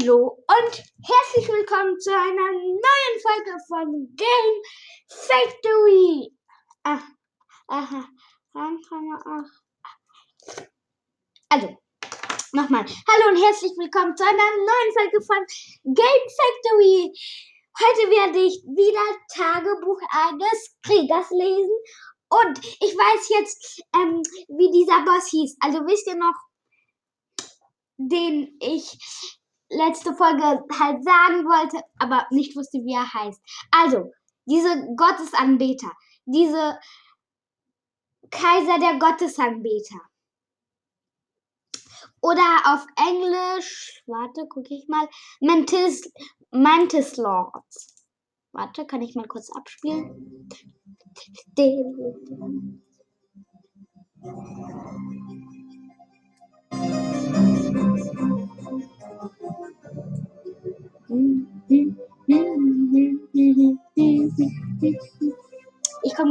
Hallo und herzlich willkommen zu einer neuen Folge von Game Factory. Ah, aha, also, nochmal. Hallo und herzlich willkommen zu einer neuen Folge von Game Factory. Heute werde ich wieder Tagebuch eines Kriegers lesen. Und ich weiß jetzt, ähm, wie dieser Boss hieß. Also wisst ihr noch, den ich letzte Folge halt sagen wollte, aber nicht wusste, wie er heißt. Also, diese Gottesanbeter, diese Kaiser der Gottesanbeter. Oder auf Englisch, warte, gucke ich mal, Mantis, Mantis Lords. Warte, kann ich mal kurz abspielen? Ich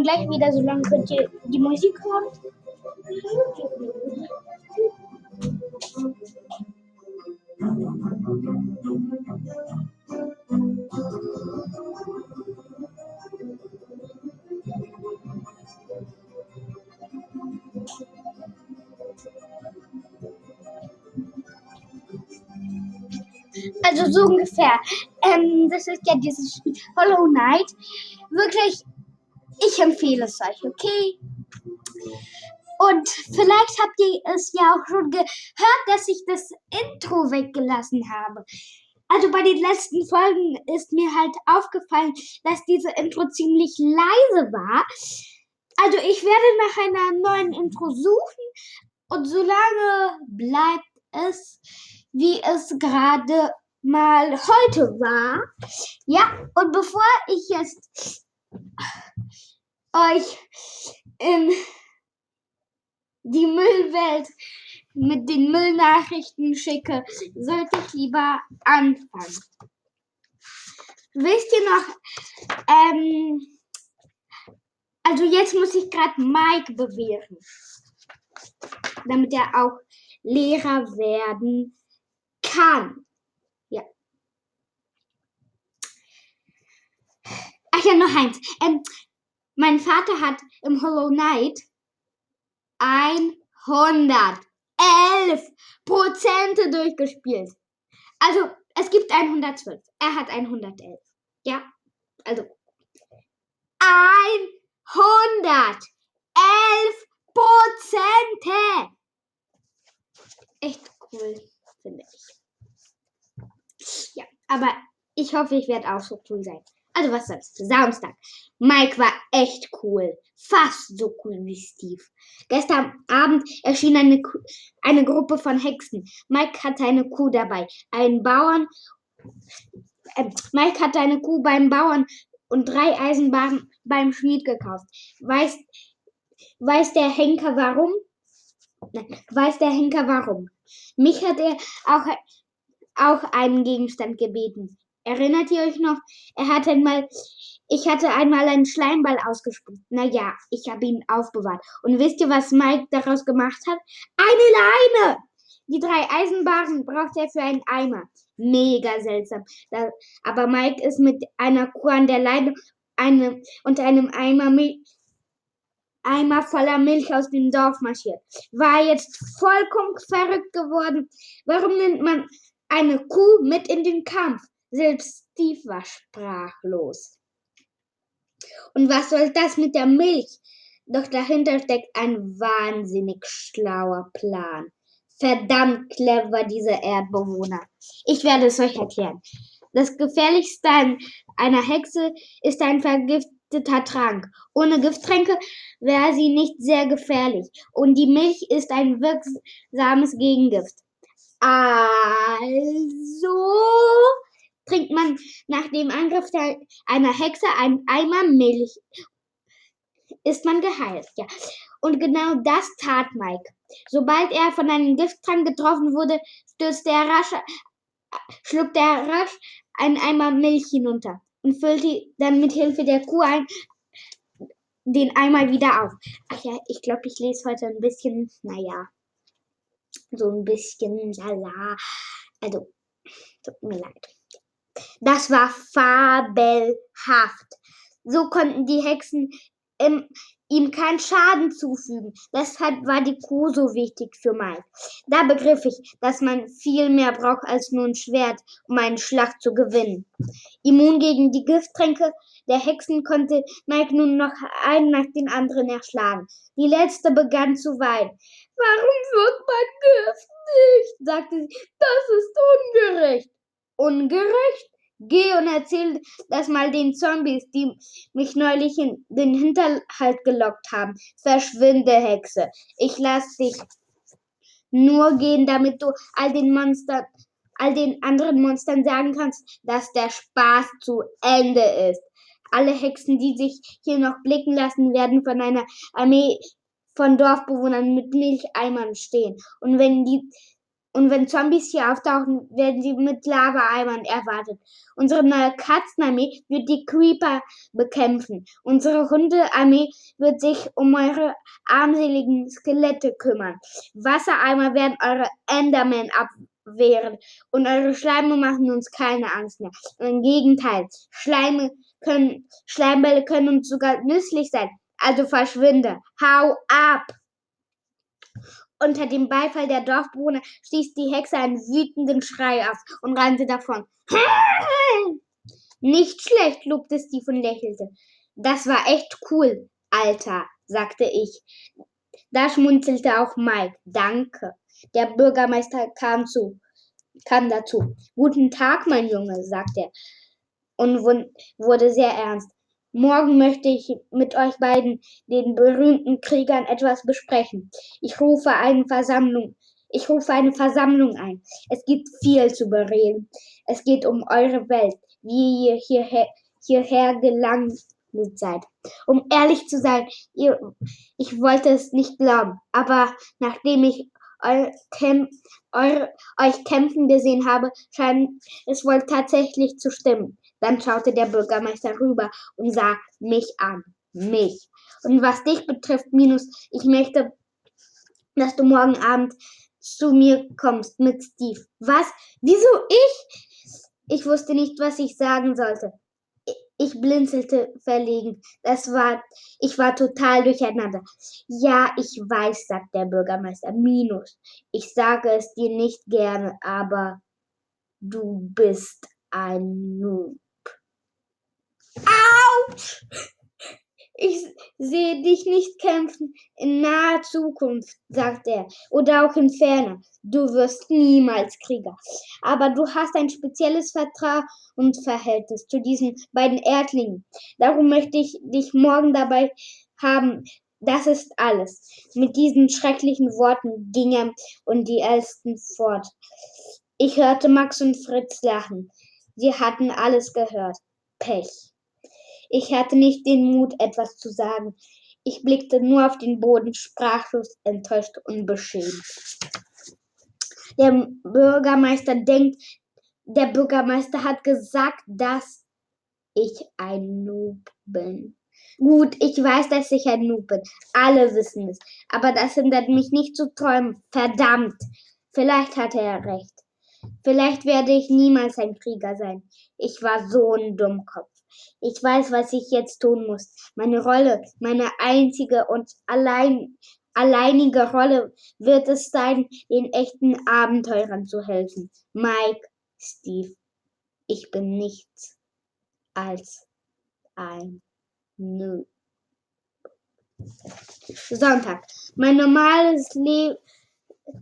gleich wieder, solange könnt ihr die Musik hören. Also so ungefähr. Ähm, das ist ja dieses Hollow Knight. Wirklich, ich empfehle es euch, okay? Und vielleicht habt ihr es ja auch schon gehört, dass ich das Intro weggelassen habe. Also bei den letzten Folgen ist mir halt aufgefallen, dass diese Intro ziemlich leise war. Also ich werde nach einer neuen Intro suchen und solange bleibt es, wie es gerade mal heute war. Ja, und bevor ich jetzt euch in die Müllwelt mit den Müllnachrichten schicke, sollte ich lieber anfangen. Wisst ihr noch, ähm, also jetzt muss ich gerade Mike bewähren, damit er auch Lehrer werden kann. Ja. Ach ja, noch eins. Ähm, mein Vater hat im Hollow Knight 111 Prozente durchgespielt. Also, es gibt 112. Er hat 111. Ja, also 111 Prozente. Echt cool, finde ich. Ja, aber ich hoffe, ich werde auch so cool sein. Also was soll's? Samstag. Mike war echt cool. Fast so cool wie Steve. Gestern Abend erschien eine, eine Gruppe von Hexen. Mike hatte eine Kuh dabei. Einen Bauern. Äh, Mike hatte eine Kuh beim Bauern und drei Eisenbahnen beim Schmied gekauft. Weiß, weiß der Henker warum? Weiß der Henker warum? Mich hat er auch, auch einen Gegenstand gebeten. Erinnert ihr euch noch? Er hatte einmal, ich hatte einmal einen Schleimball ausgespuckt. Naja, ich habe ihn aufbewahrt. Und wisst ihr, was Mike daraus gemacht hat? Eine Leine! Die drei Eisenbahnen braucht er für einen Eimer. Mega seltsam. Da, aber Mike ist mit einer Kuh an der Leine eine, und einem Eimer Eimer voller Milch aus dem Dorf marschiert. War jetzt vollkommen verrückt geworden. Warum nimmt man eine Kuh mit in den Kampf? Selbst Steve war sprachlos. Und was soll das mit der Milch? Doch dahinter steckt ein wahnsinnig schlauer Plan. Verdammt clever, diese Erdbewohner. Ich werde es euch erklären. Das Gefährlichste an einer Hexe ist ein vergifteter Trank. Ohne Gifttränke wäre sie nicht sehr gefährlich. Und die Milch ist ein wirksames Gegengift. Also trinkt man nach dem Angriff der, einer Hexe einen Eimer Milch, ist man geheilt. Ja. Und genau das tat Mike. Sobald er von einem Gifttrank getroffen wurde, stürzte er rasch, schluckte er rasch einen Eimer Milch hinunter und füllte dann mit Hilfe der Kuh ein, den Eimer wieder auf. Ach ja, ich glaube, ich lese heute ein bisschen, naja, so ein bisschen Salat. Also, Tut mir leid. Das war fabelhaft. So konnten die Hexen im, ihm keinen Schaden zufügen. Deshalb war die Kuh so wichtig für Mike. Da begriff ich, dass man viel mehr braucht als nur ein Schwert, um einen Schlag zu gewinnen. Immun gegen die Gifttränke der Hexen konnte Mike nun noch einen nach den anderen erschlagen. Die letzte begann zu weinen. Warum wird mein Gift nicht? sagte sie. Das ist ungerecht. Ungerecht? Geh und erzähl das mal den Zombies, die mich neulich in den Hinterhalt gelockt haben. Verschwinde, Hexe. Ich lass dich nur gehen, damit du all den Monstern, all den anderen Monstern sagen kannst, dass der Spaß zu Ende ist. Alle Hexen, die sich hier noch blicken lassen, werden von einer Armee von Dorfbewohnern mit Milcheimern stehen. Und wenn die und wenn Zombies hier auftauchen, werden sie mit Lava-Eimern erwartet. Unsere neue Katzenarmee wird die Creeper bekämpfen. Unsere Hundearmee wird sich um eure armseligen Skelette kümmern. Wassereimer werden eure Endermen abwehren. Und eure Schleime machen uns keine Angst mehr. Im Gegenteil, Schleime können, Schleimbälle können uns sogar nützlich sein. Also verschwinde. Hau ab! Unter dem Beifall der Dorfbewohner stieß die Hexe einen wütenden Schrei aus und rannte davon. Nicht schlecht, lobte Steve und lächelte. Das war echt cool, Alter, sagte ich. Da schmunzelte auch Mike. Danke. Der Bürgermeister kam zu, kam dazu. Guten Tag, mein Junge, sagte er und wurde sehr ernst. Morgen möchte ich mit euch beiden, den berühmten Kriegern, etwas besprechen. Ich rufe eine Versammlung. Ich rufe eine Versammlung ein. Es gibt viel zu bereden. Es geht um eure Welt, wie ihr hierher, hierher gelangt seid. Um ehrlich zu sein, ihr, ich wollte es nicht glauben, aber nachdem ich eu, kämp, eure, euch kämpfen gesehen habe, scheint es wohl tatsächlich zu stimmen. Dann schaute der Bürgermeister rüber und sah mich an. Mich. Und was dich betrifft, Minus, ich möchte, dass du morgen Abend zu mir kommst mit Steve. Was? Wieso ich? Ich wusste nicht, was ich sagen sollte. Ich blinzelte verlegen. Das war, ich war total durcheinander. Ja, ich weiß, sagt der Bürgermeister. Minus. Ich sage es dir nicht gerne, aber du bist ein Noob. Autsch! Ich sehe dich nicht kämpfen in naher Zukunft, sagt er, oder auch in ferner. Du wirst niemals Krieger. Aber du hast ein spezielles Vertrauensverhältnis zu diesen beiden Erdlingen. Darum möchte ich dich morgen dabei haben. Das ist alles. Mit diesen schrecklichen Worten ging er und die Ältesten fort. Ich hörte Max und Fritz lachen. Sie hatten alles gehört. Pech. Ich hatte nicht den Mut, etwas zu sagen. Ich blickte nur auf den Boden, sprachlos, enttäuscht und beschämt. Der Bürgermeister denkt, der Bürgermeister hat gesagt, dass ich ein Noob bin. Gut, ich weiß, dass ich ein Noob bin. Alle wissen es. Aber das hindert mich nicht zu träumen. Verdammt. Vielleicht hatte er recht. Vielleicht werde ich niemals ein Krieger sein. Ich war so ein Dummkopf. Ich weiß, was ich jetzt tun muss. Meine Rolle, meine einzige und allein, alleinige Rolle wird es sein, den echten Abenteurern zu helfen. Mike, Steve, ich bin nichts als ein Noob. Sonntag. Mein normales Leben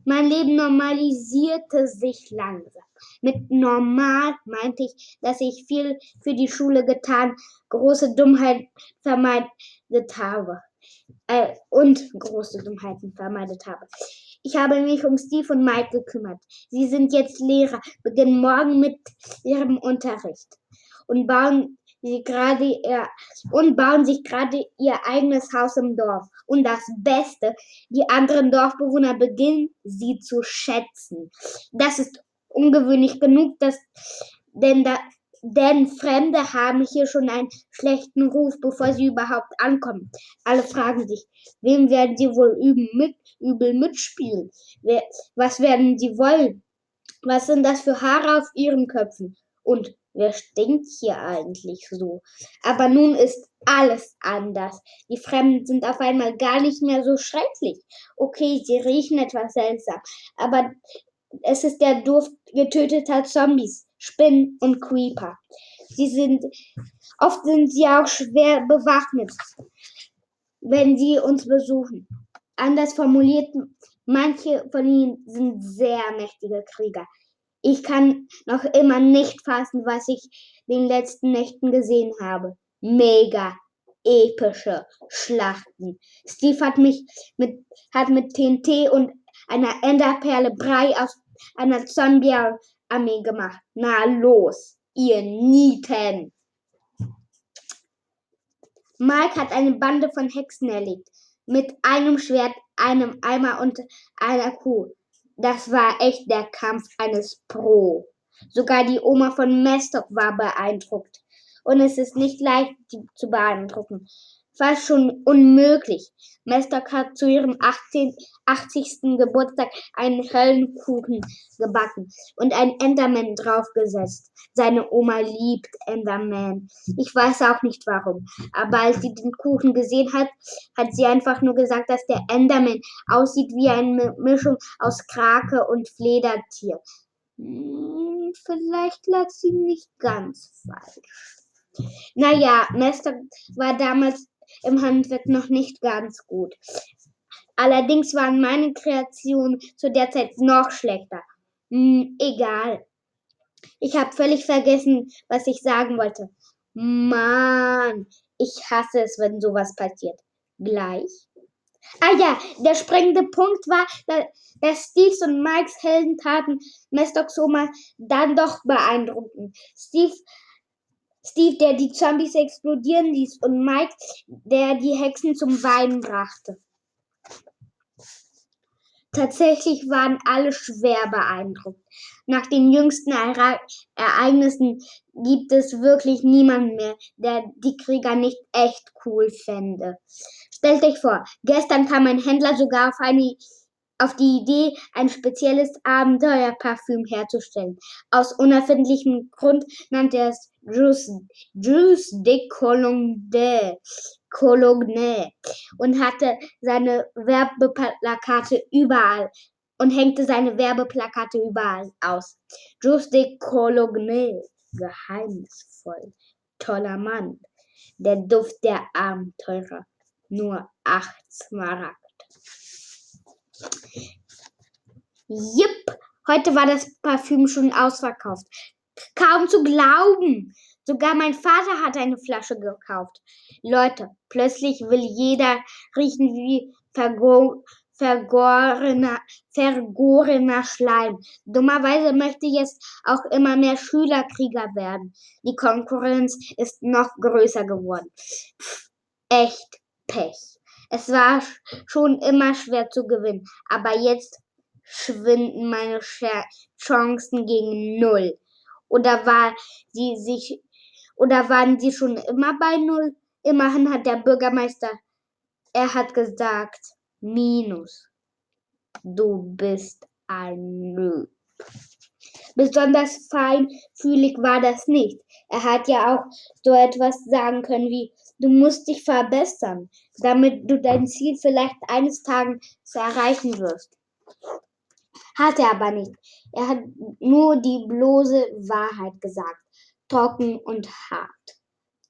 mein Leben normalisierte sich langsam. Mit normal meinte ich, dass ich viel für die Schule getan, große Dummheiten vermeidet habe. Äh, und große Dummheiten vermeidet habe. Ich habe mich um Steve und Mike gekümmert. Sie sind jetzt Lehrer, beginnen morgen mit ihrem Unterricht und bauen sie gerade ihr, und bauen sich gerade ihr eigenes Haus im Dorf. Und das Beste, die anderen Dorfbewohner beginnen sie zu schätzen. Das ist ungewöhnlich genug, dass, denn, da, denn Fremde haben hier schon einen schlechten Ruf, bevor sie überhaupt ankommen. Alle fragen sich, wem werden sie wohl üben mit, übel mitspielen? Wer, was werden sie wollen? Was sind das für Haare auf ihren Köpfen? Und wer stinkt hier eigentlich so? Aber nun ist alles anders. Die Fremden sind auf einmal gar nicht mehr so schrecklich. Okay, sie riechen etwas seltsam, aber es ist der Duft getöteter Zombies, Spinnen und Creeper. Sie sind, oft sind sie auch schwer bewaffnet, wenn sie uns besuchen. Anders formuliert, manche von ihnen sind sehr mächtige Krieger. Ich kann noch immer nicht fassen, was ich in den letzten Nächten gesehen habe. Mega epische Schlachten. Steve hat mich mit, hat mit TNT und einer Enderperle Brei aus einer Zombie-Armee gemacht. Na los, ihr Nieten! Mike hat eine Bande von Hexen erlegt. Mit einem Schwert, einem Eimer und einer Kuh. Das war echt der Kampf eines Pro. Sogar die Oma von Mestock war beeindruckt. Und es ist nicht leicht, sie zu beeindrucken fast schon unmöglich. Mestock hat zu ihrem 18, 80. Geburtstag einen Höllenkuchen gebacken und ein Enderman draufgesetzt. Seine Oma liebt Enderman. Ich weiß auch nicht warum. Aber als sie den Kuchen gesehen hat, hat sie einfach nur gesagt, dass der Enderman aussieht wie eine Mischung aus Krake und Fledertier. Hm, vielleicht lag sie nicht ganz falsch. Naja, Mester war damals im Handwerk noch nicht ganz gut. Allerdings waren meine Kreationen zu der Zeit noch schlechter. Hm, egal. Ich habe völlig vergessen, was ich sagen wollte. Mann, ich hasse es, wenn sowas passiert. Gleich. Ah ja, der springende Punkt war, dass Steves und Mikes Heldentaten Mestocks Oma dann doch beeindruckten. Steve Steve, der die Zombies explodieren ließ, und Mike, der die Hexen zum Weinen brachte. Tatsächlich waren alle schwer beeindruckt. Nach den jüngsten Ere Ereignissen gibt es wirklich niemanden mehr, der die Krieger nicht echt cool fände. Stellt euch vor, gestern kam ein Händler sogar auf eine auf die Idee, ein spezielles Abenteuerparfüm herzustellen. Aus unerfindlichem Grund nannte er es Juice, Juice de Cologne, Cologne und hatte seine Werbeplakate überall und hängte seine Werbeplakate überall aus. Juice de Cologne, geheimnisvoll, toller Mann, der Duft der Abenteurer, nur acht Smaragd. Jipp, heute war das Parfüm schon ausverkauft. Kaum zu glauben. Sogar mein Vater hat eine Flasche gekauft. Leute, plötzlich will jeder riechen wie vergo vergorener, vergorener Schleim. Dummerweise möchte jetzt auch immer mehr Schülerkrieger werden. Die Konkurrenz ist noch größer geworden. Pff, echt Pech. Es war schon immer schwer zu gewinnen, aber jetzt schwinden meine Chancen gegen null. Oder war sie sich oder waren sie schon immer bei null? Immerhin hat der Bürgermeister, er hat gesagt, minus. Du bist ein Noob. Besonders feinfühlig war das nicht. Er hat ja auch so etwas sagen können wie, du musst dich verbessern, damit du dein Ziel vielleicht eines Tages erreichen wirst. Hat er aber nicht. Er hat nur die bloße Wahrheit gesagt, trocken und hart.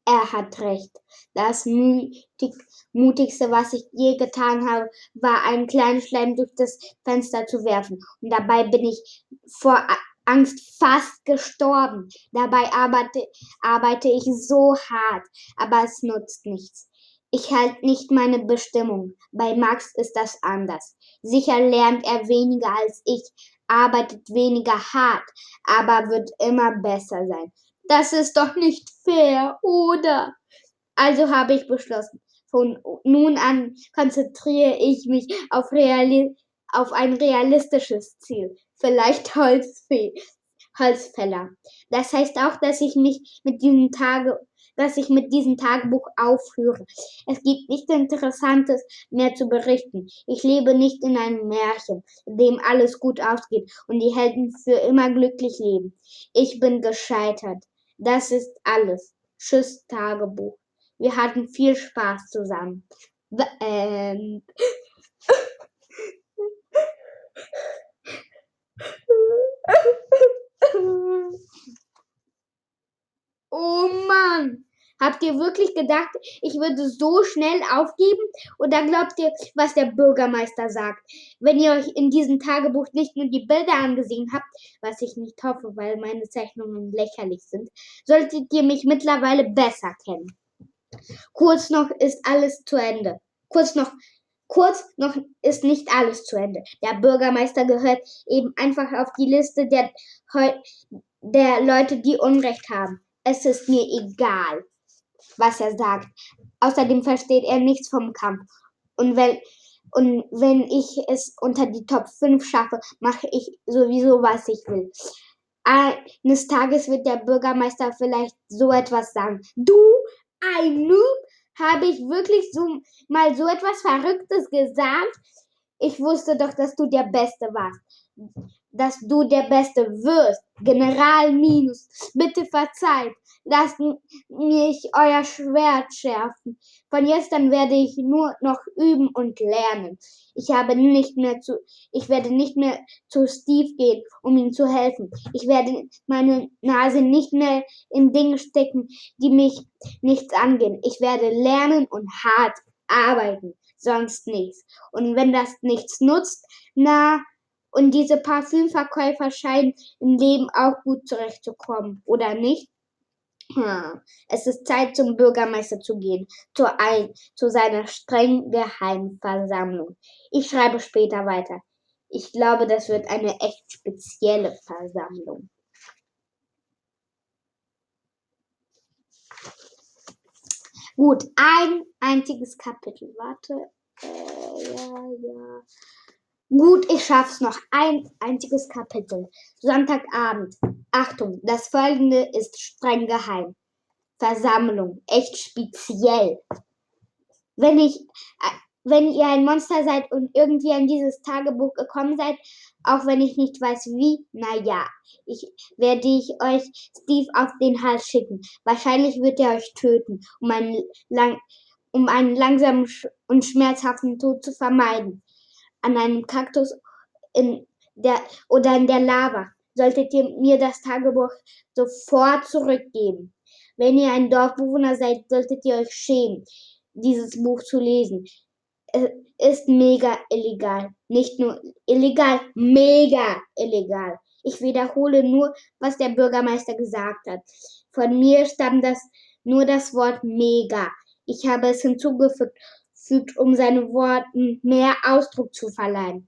Er hat recht. Das mutig, mutigste, was ich je getan habe, war einen kleinen Schleim durch das Fenster zu werfen. Und dabei bin ich vor Angst fast gestorben. Dabei arbeite, arbeite ich so hart, aber es nutzt nichts. Ich halte nicht meine Bestimmung. Bei Max ist das anders. Sicher lernt er weniger als ich, arbeitet weniger hart, aber wird immer besser sein. Das ist doch nicht fair, oder? Also habe ich beschlossen. Von nun an konzentriere ich mich auf, Reali auf ein realistisches Ziel vielleicht Holzfee, Holzfäller. Das heißt auch, dass ich mich mit diesen Tage, dass ich mit diesem Tagebuch aufhöre. Es gibt nichts Interessantes mehr zu berichten. Ich lebe nicht in einem Märchen, in dem alles gut ausgeht und die Helden für immer glücklich leben. Ich bin gescheitert. Das ist alles. Tschüss, Tagebuch. Wir hatten viel Spaß zusammen. End. Oh Mann! Habt ihr wirklich gedacht, ich würde so schnell aufgeben? Oder glaubt ihr, was der Bürgermeister sagt? Wenn ihr euch in diesem Tagebuch nicht nur die Bilder angesehen habt, was ich nicht hoffe, weil meine Zeichnungen lächerlich sind, solltet ihr mich mittlerweile besser kennen. Kurz noch ist alles zu Ende. Kurz noch, kurz noch ist nicht alles zu Ende. Der Bürgermeister gehört eben einfach auf die Liste der, der Leute, die Unrecht haben. Es ist mir egal, was er sagt. Außerdem versteht er nichts vom Kampf. Und wenn, und wenn ich es unter die Top 5 schaffe, mache ich sowieso, was ich will. Eines Tages wird der Bürgermeister vielleicht so etwas sagen. Du ein Noob? Habe ich wirklich so mal so etwas Verrücktes gesagt? Ich wusste doch, dass du der Beste warst dass du der Beste wirst. General Minus, bitte verzeiht. Lasst mich euer Schwert schärfen. Von jetzt an werde ich nur noch üben und lernen. Ich habe nicht mehr zu, ich werde nicht mehr zu Steve gehen, um ihm zu helfen. Ich werde meine Nase nicht mehr in Dinge stecken, die mich nichts angehen. Ich werde lernen und hart arbeiten. Sonst nichts. Und wenn das nichts nutzt, na, und diese Parfümverkäufer scheinen im Leben auch gut zurechtzukommen, oder nicht? Hm. Es ist Zeit, zum Bürgermeister zu gehen, zu, ein, zu seiner streng geheimen Versammlung. Ich schreibe später weiter. Ich glaube, das wird eine echt spezielle Versammlung. Gut, ein einziges Kapitel. Warte. Äh, ja, ja. Gut, ich schaff's noch. Ein einziges Kapitel. Sonntagabend. Achtung, das folgende ist streng geheim. Versammlung. Echt speziell. Wenn ich, äh, wenn ihr ein Monster seid und irgendwie an dieses Tagebuch gekommen seid, auch wenn ich nicht weiß wie, naja, ich werde ich euch Steve auf den Hals schicken. Wahrscheinlich wird er euch töten, um einen, lang, um einen langsamen und schmerzhaften Tod zu vermeiden an einem Kaktus in der, oder in der Lava, solltet ihr mir das Tagebuch sofort zurückgeben. Wenn ihr ein Dorfbewohner seid, solltet ihr euch schämen, dieses Buch zu lesen. Es ist mega illegal. Nicht nur illegal, mega illegal. Ich wiederhole nur, was der Bürgermeister gesagt hat. Von mir stammt das nur das Wort mega. Ich habe es hinzugefügt fügt, um seinen Worten mehr Ausdruck zu verleihen.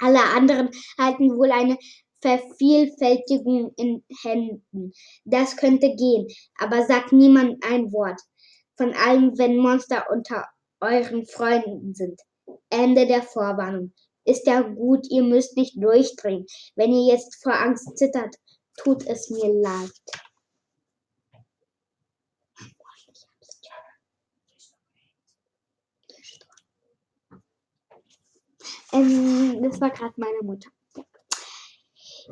Alle anderen halten wohl eine Vervielfältigung in Händen. Das könnte gehen, aber sagt niemand ein Wort. Von allem, wenn Monster unter euren Freunden sind. Ende der Vorwarnung. Ist ja gut, ihr müsst nicht durchdringen. Wenn ihr jetzt vor Angst zittert, tut es mir leid. Ähm, das war gerade meine Mutter. Ja.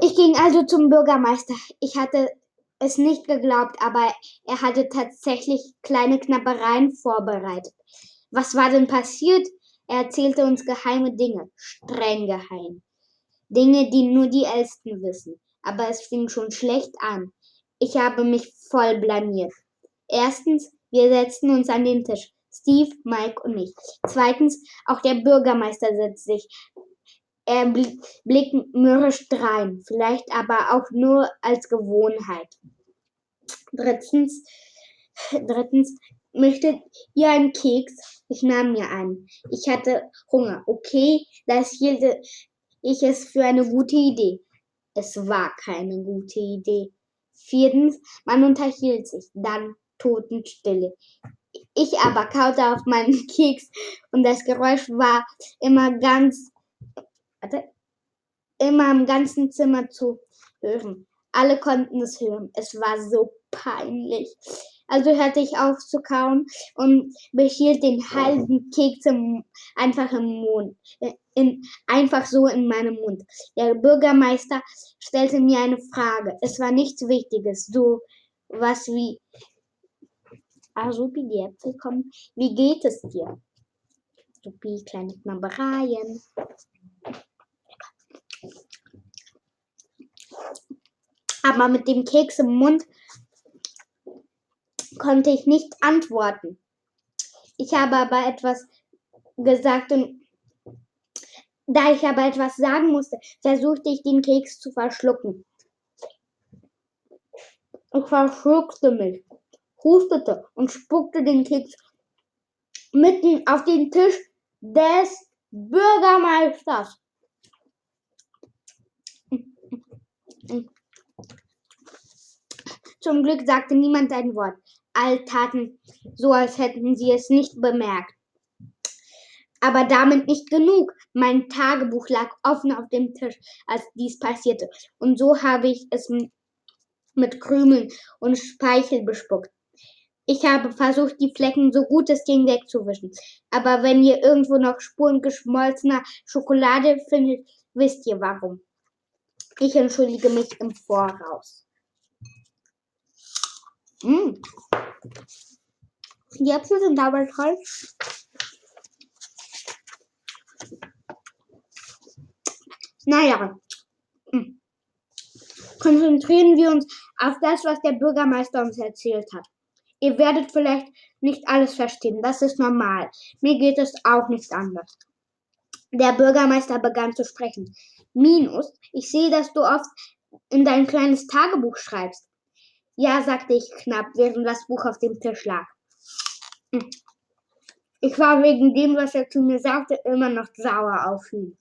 Ich ging also zum Bürgermeister. Ich hatte es nicht geglaubt, aber er hatte tatsächlich kleine Knappereien vorbereitet. Was war denn passiert? Er erzählte uns geheime Dinge, streng geheim. Dinge, die nur die Ältesten wissen. Aber es fing schon schlecht an. Ich habe mich voll blamiert. Erstens, wir setzten uns an den Tisch. Steve, Mike und ich. Zweitens, auch der Bürgermeister setzt sich. Er blickt mürrisch drein, vielleicht aber auch nur als Gewohnheit. Drittens, drittens, möchtet ihr einen Keks? Ich nahm mir einen. Ich hatte Hunger. Okay, das hielt ich es für eine gute Idee. Es war keine gute Idee. Viertens, man unterhielt sich. Dann Totenstille. Ich aber kaute auf meinen Keks und das Geräusch war immer ganz, warte, immer im ganzen Zimmer zu hören. Alle konnten es hören. Es war so peinlich. Also hörte ich auf zu kauen und behielt den halben Keks im, einfach im Mund, äh, in, einfach so in meinem Mund. Der Bürgermeister stellte mir eine Frage. Es war nichts Wichtiges, so was wie, also wie die Äpfel kommen, wie geht es dir? Supi, kleine Knabbereien. Aber mit dem Keks im Mund konnte ich nicht antworten. Ich habe aber etwas gesagt und da ich aber etwas sagen musste, versuchte ich den Keks zu verschlucken. Ich verschluckte mich, hustete und spuckte den Keks mitten auf den Tisch des Bürgermeisters. Zum Glück sagte niemand ein Wort. All taten so, als hätten sie es nicht bemerkt. Aber damit nicht genug. Mein Tagebuch lag offen auf dem Tisch, als dies passierte. Und so habe ich es mit Krümeln und Speichel bespuckt. Ich habe versucht, die Flecken so gut es ging wegzuwischen. Aber wenn ihr irgendwo noch Spuren geschmolzener Schokolade findet, wisst ihr warum. Ich entschuldige mich im Voraus. Mmh. Die Äpfel sind aber toll. Naja, hm. konzentrieren wir uns auf das, was der Bürgermeister uns erzählt hat. Ihr werdet vielleicht nicht alles verstehen, das ist normal. Mir geht es auch nicht anders. Der Bürgermeister begann zu sprechen. Minus, ich sehe, dass du oft in dein kleines Tagebuch schreibst. Ja, sagte ich knapp, während das Buch auf dem Tisch lag. Ich war wegen dem, was er zu mir sagte, immer noch sauer auf ihn.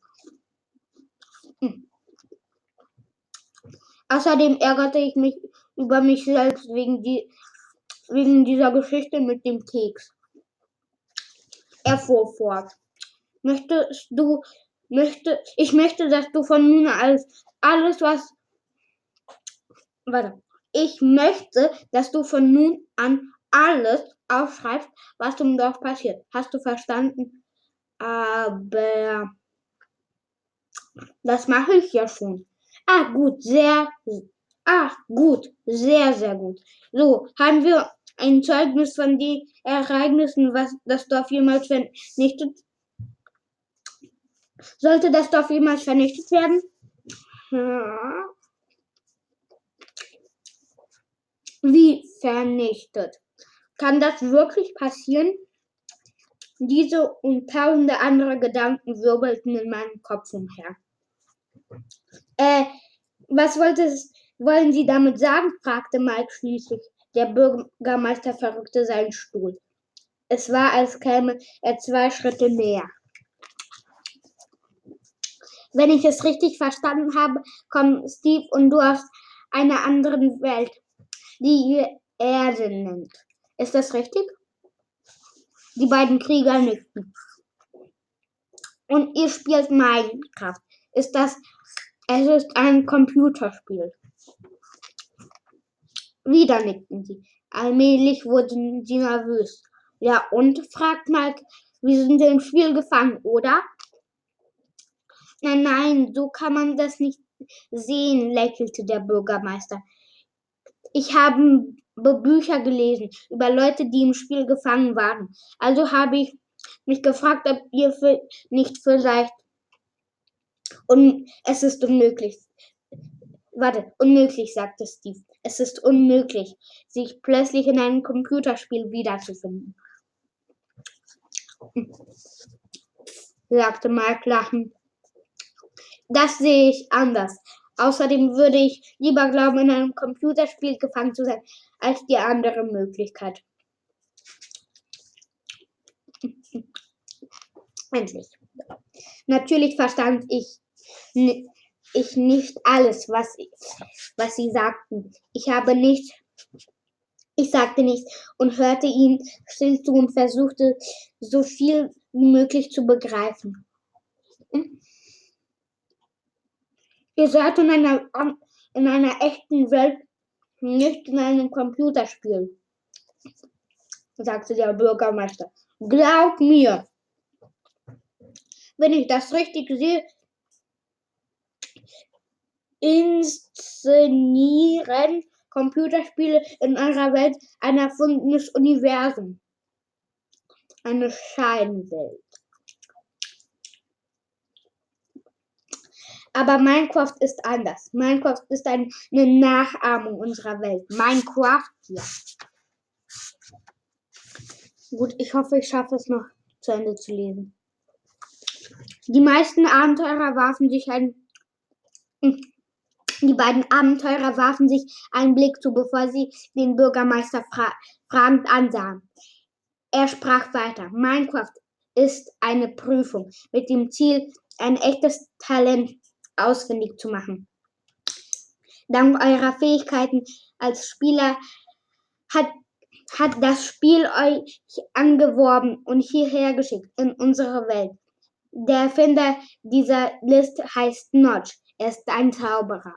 Außerdem ärgerte ich mich über mich selbst wegen, die, wegen dieser Geschichte mit dem Keks. Er fuhr fort. Möchtest du, möchte, ich möchte, dass du von nun alles, alles was, warte, ich möchte, dass du von nun an alles aufschreibst, was im Dorf passiert. Hast du verstanden? Aber das mache ich ja schon. Ah, gut, sehr, ah, gut, sehr, sehr gut. So, haben wir ein Zeugnis von den Ereignissen, was das Dorf jemals vernichtet? Sollte das Dorf jemals vernichtet werden? Wie vernichtet? Kann das wirklich passieren? Diese und tausende andere Gedanken wirbelten in meinem Kopf umher. Äh, was wollen Sie damit sagen? fragte Mike schließlich. Der Bürgermeister verrückte seinen Stuhl. Es war, als käme er zwei Schritte näher. Wenn ich es richtig verstanden habe, kommen Steve und du aus einer anderen Welt, die ihr Erde nennt. Ist das richtig? Die beiden Krieger nickten. Und ihr spielt Minecraft. Ist das. Es ist ein Computerspiel. Wieder nickten sie. Allmählich wurden sie nervös. Ja, und? fragt Mike. Wir sind im Spiel gefangen, oder? Nein, nein, so kann man das nicht sehen, lächelte der Bürgermeister. Ich habe Bücher gelesen über Leute, die im Spiel gefangen waren. Also habe ich mich gefragt, ob ihr nicht vielleicht und es ist unmöglich. Warte, unmöglich, sagte Steve. Es ist unmöglich, sich plötzlich in einem Computerspiel wiederzufinden. sagte Mark lachend. Das sehe ich anders. Außerdem würde ich lieber glauben, in einem Computerspiel gefangen zu sein, als die andere Möglichkeit. Endlich. Natürlich verstand ich, ich nicht alles, was, was sie sagten. Ich habe nicht, ich sagte nichts und hörte ihnen still zu und versuchte, so viel wie möglich zu begreifen. Ihr seid in einer, in einer echten Welt, nicht in einem Computerspiel. sagte der Bürgermeister. Glaub mir, wenn ich das richtig sehe, inszenieren Computerspiele in eurer Welt ein erfundenes Universum. Eine Scheinwelt. Aber Minecraft ist anders. Minecraft ist eine Nachahmung unserer Welt. Minecraft, ja. Gut, ich hoffe, ich schaffe es noch zu Ende zu lesen. Die meisten Abenteurer warfen sich ein. Die beiden Abenteurer warfen sich einen Blick zu, bevor sie den Bürgermeister fra fragend ansahen. Er sprach weiter. Minecraft ist eine Prüfung mit dem Ziel, ein echtes Talent ausfindig zu machen. Dank eurer Fähigkeiten als Spieler hat, hat das Spiel euch angeworben und hierher geschickt in unsere Welt. Der Erfinder dieser List heißt Notch. Er ist ein Zauberer.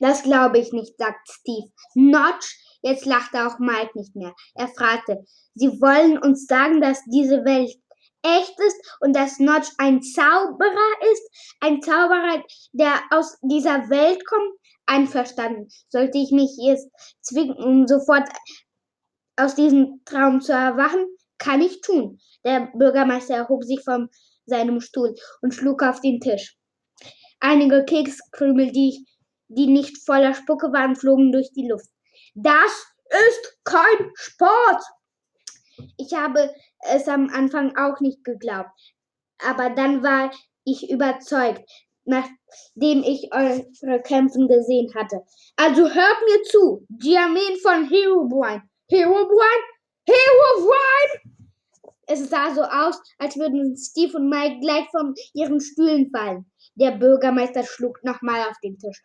Das glaube ich nicht, sagt Steve. Notch? Jetzt lachte auch Mike nicht mehr. Er fragte, Sie wollen uns sagen, dass diese Welt echt ist und dass Notch ein Zauberer ist, ein Zauberer, der aus dieser Welt kommt, einverstanden. Sollte ich mich jetzt zwingen, um sofort aus diesem Traum zu erwachen, kann ich tun. Der Bürgermeister erhob sich von seinem Stuhl und schlug auf den Tisch. Einige Kekskrümel, die, die nicht voller Spucke waren, flogen durch die Luft. Das ist kein Sport! Ich habe es am Anfang auch nicht geglaubt. Aber dann war ich überzeugt, nachdem ich eure Kämpfen gesehen hatte. Also hört mir zu, die Armeen von Herobrine. Herobrine? Herobrine! Es sah so aus, als würden Steve und Mike gleich von ihren Stühlen fallen. Der Bürgermeister schlug nochmal auf den Tisch.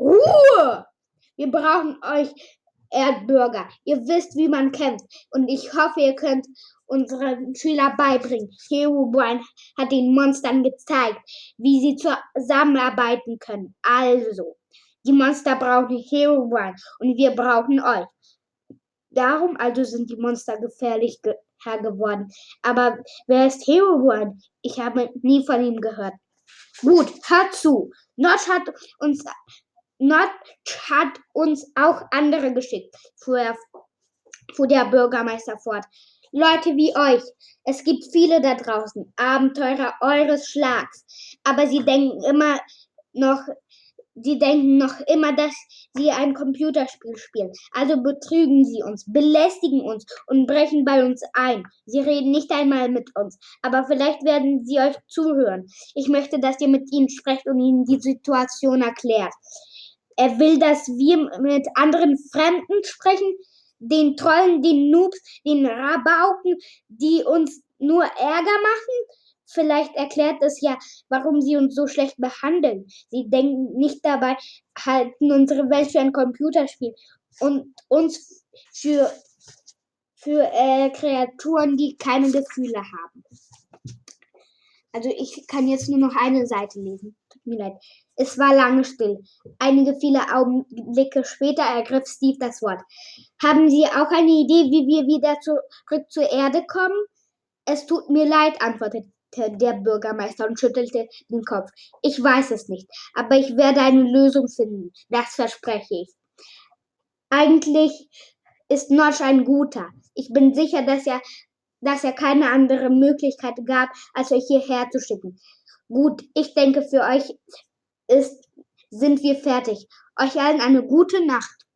Ruhe! Wir brauchen euch Erdbürger. Ihr wisst, wie man kämpft. Und ich hoffe, ihr könnt unseren Schüler beibringen. Herobrine hat den Monstern gezeigt, wie sie zusammenarbeiten können. Also, die Monster brauchen Herobrine und wir brauchen euch. Darum also sind die Monster gefährlich ge geworden. Aber wer ist Herobrine? Ich habe nie von ihm gehört. Gut, hört zu. Notch hat uns Notch hat uns auch andere geschickt, fuhr, fuhr der Bürgermeister fort. Leute wie euch. Es gibt viele da draußen, Abenteurer eures Schlags. Aber sie denken immer noch, sie denken noch immer, dass sie ein Computerspiel spielen. Also betrügen sie uns, belästigen uns und brechen bei uns ein. Sie reden nicht einmal mit uns, aber vielleicht werden sie euch zuhören. Ich möchte, dass ihr mit ihnen sprecht und ihnen die Situation erklärt. Er will, dass wir mit anderen Fremden sprechen, den Trollen, den Noobs, den Rabauken, die uns nur Ärger machen? Vielleicht erklärt es ja, warum sie uns so schlecht behandeln. Sie denken nicht dabei, halten unsere Welt für ein Computerspiel und uns für, für äh, Kreaturen, die keine Gefühle haben. Also ich kann jetzt nur noch eine Seite lesen. Tut mir leid. Es war lange still. Einige viele Augenblicke später ergriff Steve das Wort. Haben Sie auch eine Idee, wie wir wieder zurück zur Erde kommen? Es tut mir leid, antwortete der Bürgermeister und schüttelte den Kopf. Ich weiß es nicht, aber ich werde eine Lösung finden. Das verspreche ich. Eigentlich ist Notch ein guter. Ich bin sicher, dass er, dass er keine andere Möglichkeit gab, als euch hierher zu schicken. Gut, ich denke, für euch ist, sind wir fertig. Euch allen eine gute Nacht.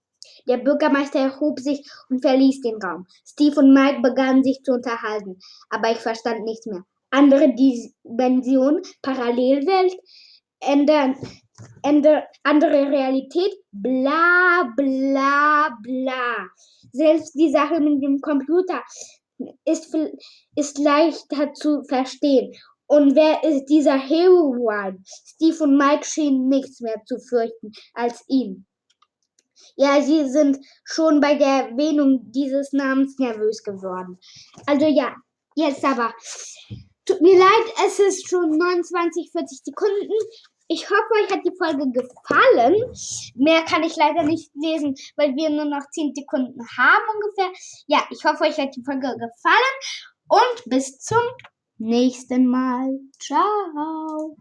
Der Bürgermeister erhob sich und verließ den Raum. Steve und Mike begannen sich zu unterhalten, aber ich verstand nichts mehr. Andere Dimension, Parallelwelt, ändern, ändern, andere Realität, bla bla bla. Selbst die Sache mit dem Computer ist, ist leichter zu verstehen. Und wer ist dieser Hero One? Steve und Mike schienen nichts mehr zu fürchten als ihn. Ja, sie sind schon bei der Erwähnung dieses Namens nervös geworden. Also ja, jetzt aber. Tut mir leid, es ist schon 29, 40 Sekunden. Ich hoffe, euch hat die Folge gefallen. Mehr kann ich leider nicht lesen, weil wir nur noch 10 Sekunden haben ungefähr. Ja, ich hoffe, euch hat die Folge gefallen und bis zum nächsten Mal. Ciao.